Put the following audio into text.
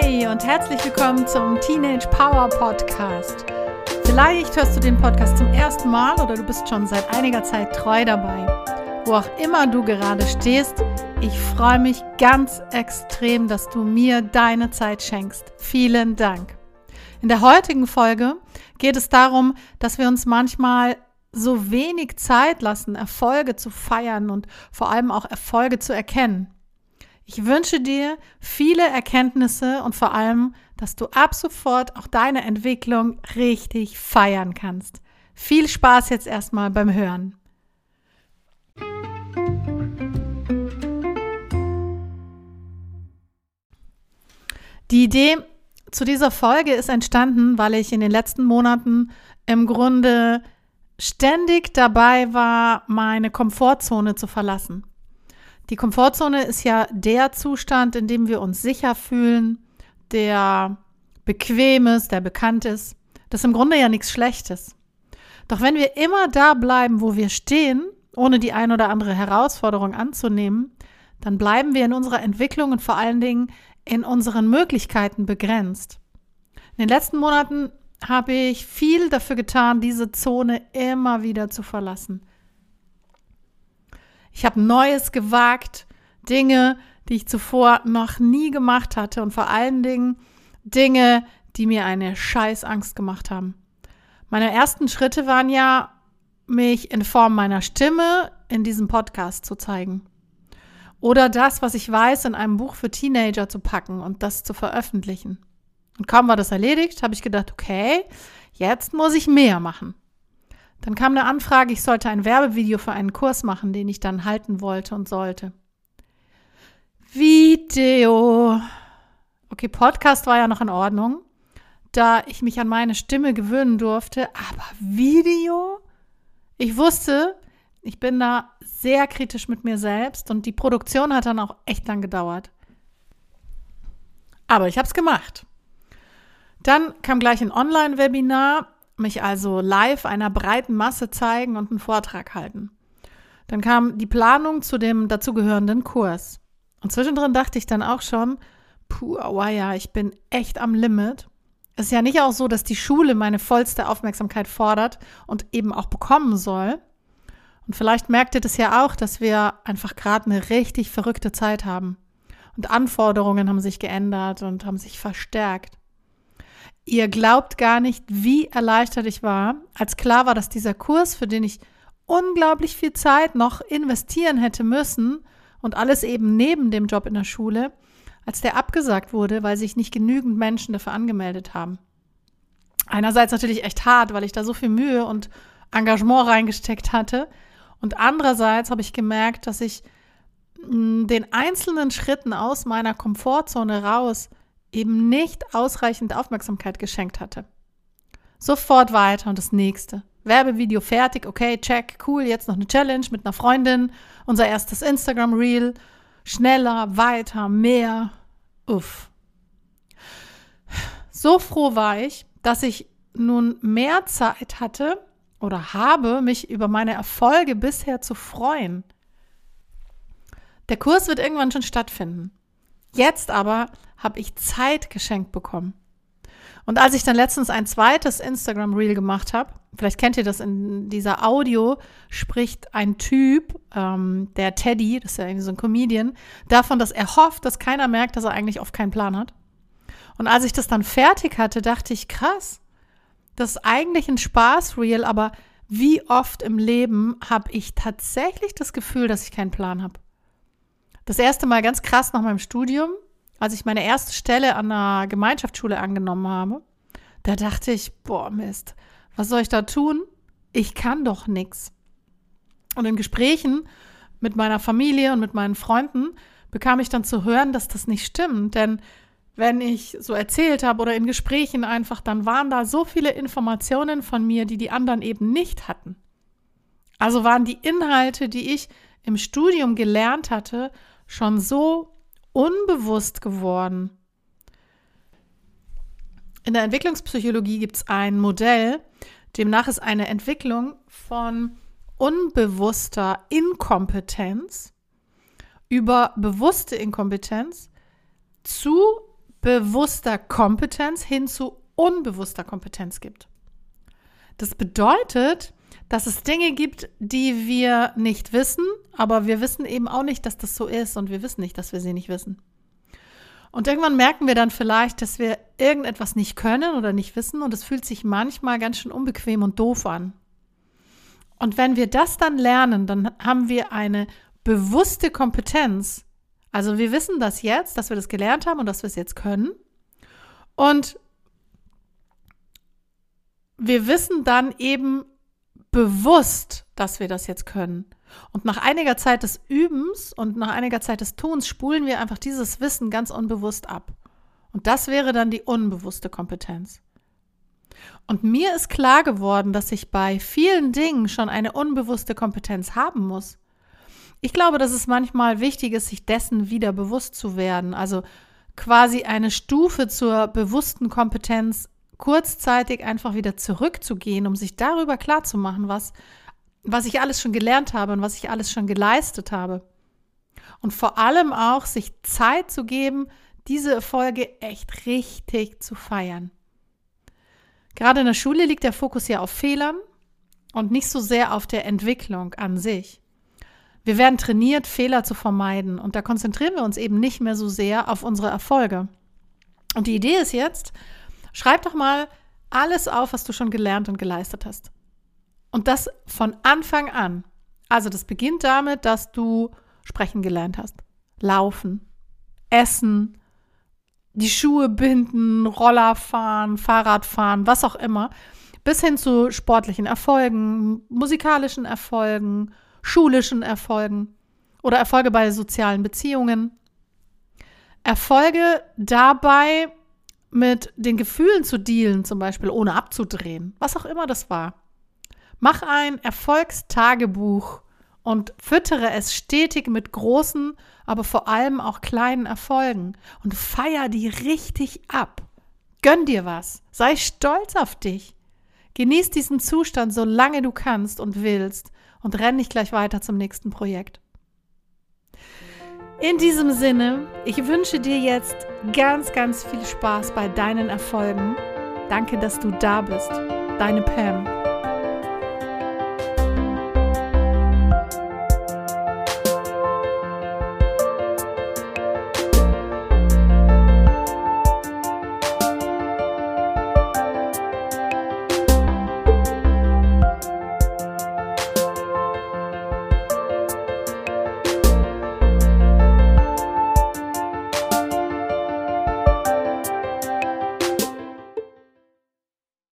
Hey und herzlich willkommen zum Teenage Power Podcast. Vielleicht hörst du den Podcast zum ersten Mal oder du bist schon seit einiger Zeit treu dabei. Wo auch immer du gerade stehst, ich freue mich ganz extrem, dass du mir deine Zeit schenkst. Vielen Dank. In der heutigen Folge geht es darum, dass wir uns manchmal so wenig Zeit lassen, Erfolge zu feiern und vor allem auch Erfolge zu erkennen. Ich wünsche dir viele Erkenntnisse und vor allem, dass du ab sofort auch deine Entwicklung richtig feiern kannst. Viel Spaß jetzt erstmal beim Hören. Die Idee zu dieser Folge ist entstanden, weil ich in den letzten Monaten im Grunde ständig dabei war, meine Komfortzone zu verlassen. Die Komfortzone ist ja der Zustand, in dem wir uns sicher fühlen, der bequem ist, der bekannt ist. Das ist im Grunde ja nichts Schlechtes. Doch wenn wir immer da bleiben, wo wir stehen, ohne die ein oder andere Herausforderung anzunehmen, dann bleiben wir in unserer Entwicklung und vor allen Dingen in unseren Möglichkeiten begrenzt. In den letzten Monaten habe ich viel dafür getan, diese Zone immer wieder zu verlassen. Ich habe Neues gewagt, Dinge, die ich zuvor noch nie gemacht hatte und vor allen Dingen Dinge, die mir eine Scheißangst gemacht haben. Meine ersten Schritte waren ja, mich in Form meiner Stimme in diesem Podcast zu zeigen. Oder das, was ich weiß, in einem Buch für Teenager zu packen und das zu veröffentlichen. Und kaum war das erledigt, habe ich gedacht, okay, jetzt muss ich mehr machen. Dann kam eine Anfrage, ich sollte ein Werbevideo für einen Kurs machen, den ich dann halten wollte und sollte. Video. Okay, Podcast war ja noch in Ordnung, da ich mich an meine Stimme gewöhnen durfte, aber Video? Ich wusste, ich bin da sehr kritisch mit mir selbst und die Produktion hat dann auch echt lang gedauert. Aber ich habe es gemacht. Dann kam gleich ein Online-Webinar mich also live einer breiten Masse zeigen und einen Vortrag halten. Dann kam die Planung zu dem dazugehörenden Kurs. Und zwischendrin dachte ich dann auch schon, puh, aua ja, ich bin echt am Limit. Es ist ja nicht auch so, dass die Schule meine vollste Aufmerksamkeit fordert und eben auch bekommen soll. Und vielleicht merkt ihr das ja auch, dass wir einfach gerade eine richtig verrückte Zeit haben. Und Anforderungen haben sich geändert und haben sich verstärkt. Ihr glaubt gar nicht, wie erleichtert ich war, als klar war, dass dieser Kurs, für den ich unglaublich viel Zeit noch investieren hätte müssen und alles eben neben dem Job in der Schule, als der abgesagt wurde, weil sich nicht genügend Menschen dafür angemeldet haben. Einerseits natürlich echt hart, weil ich da so viel Mühe und Engagement reingesteckt hatte. Und andererseits habe ich gemerkt, dass ich mm, den einzelnen Schritten aus meiner Komfortzone raus eben nicht ausreichend Aufmerksamkeit geschenkt hatte. Sofort weiter und das nächste. Werbevideo fertig, okay, check, cool, jetzt noch eine Challenge mit einer Freundin, unser erstes Instagram-Reel, schneller, weiter, mehr, uff. So froh war ich, dass ich nun mehr Zeit hatte oder habe, mich über meine Erfolge bisher zu freuen. Der Kurs wird irgendwann schon stattfinden. Jetzt aber habe ich Zeit geschenkt bekommen. Und als ich dann letztens ein zweites Instagram Reel gemacht habe, vielleicht kennt ihr das in dieser Audio, spricht ein Typ, ähm, der Teddy, das ist ja irgendwie so ein Comedian, davon, dass er hofft, dass keiner merkt, dass er eigentlich oft keinen Plan hat. Und als ich das dann fertig hatte, dachte ich, krass, das ist eigentlich ein Spaß-Reel, aber wie oft im Leben habe ich tatsächlich das Gefühl, dass ich keinen Plan habe? Das erste Mal ganz krass nach meinem Studium als ich meine erste Stelle an einer Gemeinschaftsschule angenommen habe, da dachte ich, boah, Mist, was soll ich da tun? Ich kann doch nichts. Und in Gesprächen mit meiner Familie und mit meinen Freunden bekam ich dann zu hören, dass das nicht stimmt. Denn wenn ich so erzählt habe oder in Gesprächen einfach, dann waren da so viele Informationen von mir, die die anderen eben nicht hatten. Also waren die Inhalte, die ich im Studium gelernt hatte, schon so unbewusst geworden. In der Entwicklungspsychologie gibt es ein Modell, demnach ist eine Entwicklung von unbewusster Inkompetenz über bewusste Inkompetenz zu bewusster Kompetenz hin zu unbewusster Kompetenz gibt. Das bedeutet, dass es Dinge gibt, die wir nicht wissen, aber wir wissen eben auch nicht, dass das so ist und wir wissen nicht, dass wir sie nicht wissen. Und irgendwann merken wir dann vielleicht, dass wir irgendetwas nicht können oder nicht wissen und es fühlt sich manchmal ganz schön unbequem und doof an. Und wenn wir das dann lernen, dann haben wir eine bewusste Kompetenz. Also wir wissen das jetzt, dass wir das gelernt haben und dass wir es jetzt können. Und wir wissen dann eben, bewusst, dass wir das jetzt können. Und nach einiger Zeit des Übens und nach einiger Zeit des Tuns spulen wir einfach dieses Wissen ganz unbewusst ab. Und das wäre dann die unbewusste Kompetenz. Und mir ist klar geworden, dass ich bei vielen Dingen schon eine unbewusste Kompetenz haben muss. Ich glaube, dass es manchmal wichtig ist, sich dessen wieder bewusst zu werden. Also quasi eine Stufe zur bewussten Kompetenz kurzzeitig einfach wieder zurückzugehen, um sich darüber klarzumachen, was, was ich alles schon gelernt habe und was ich alles schon geleistet habe. Und vor allem auch sich Zeit zu geben, diese Erfolge echt richtig zu feiern. Gerade in der Schule liegt der Fokus ja auf Fehlern und nicht so sehr auf der Entwicklung an sich. Wir werden trainiert, Fehler zu vermeiden und da konzentrieren wir uns eben nicht mehr so sehr auf unsere Erfolge. Und die Idee ist jetzt, Schreib doch mal alles auf, was du schon gelernt und geleistet hast. Und das von Anfang an. Also das beginnt damit, dass du sprechen gelernt hast, laufen, essen, die Schuhe binden, Roller fahren, Fahrrad fahren, was auch immer, bis hin zu sportlichen Erfolgen, musikalischen Erfolgen, schulischen Erfolgen oder Erfolge bei sozialen Beziehungen. Erfolge dabei, mit den Gefühlen zu dealen, zum Beispiel ohne abzudrehen, was auch immer das war. Mach ein Erfolgstagebuch und füttere es stetig mit großen, aber vor allem auch kleinen Erfolgen und feier die richtig ab. Gönn dir was, sei stolz auf dich. Genieß diesen Zustand, solange du kannst und willst und renn nicht gleich weiter zum nächsten Projekt. In diesem Sinne, ich wünsche dir jetzt ganz, ganz viel Spaß bei deinen Erfolgen. Danke, dass du da bist. Deine Pam.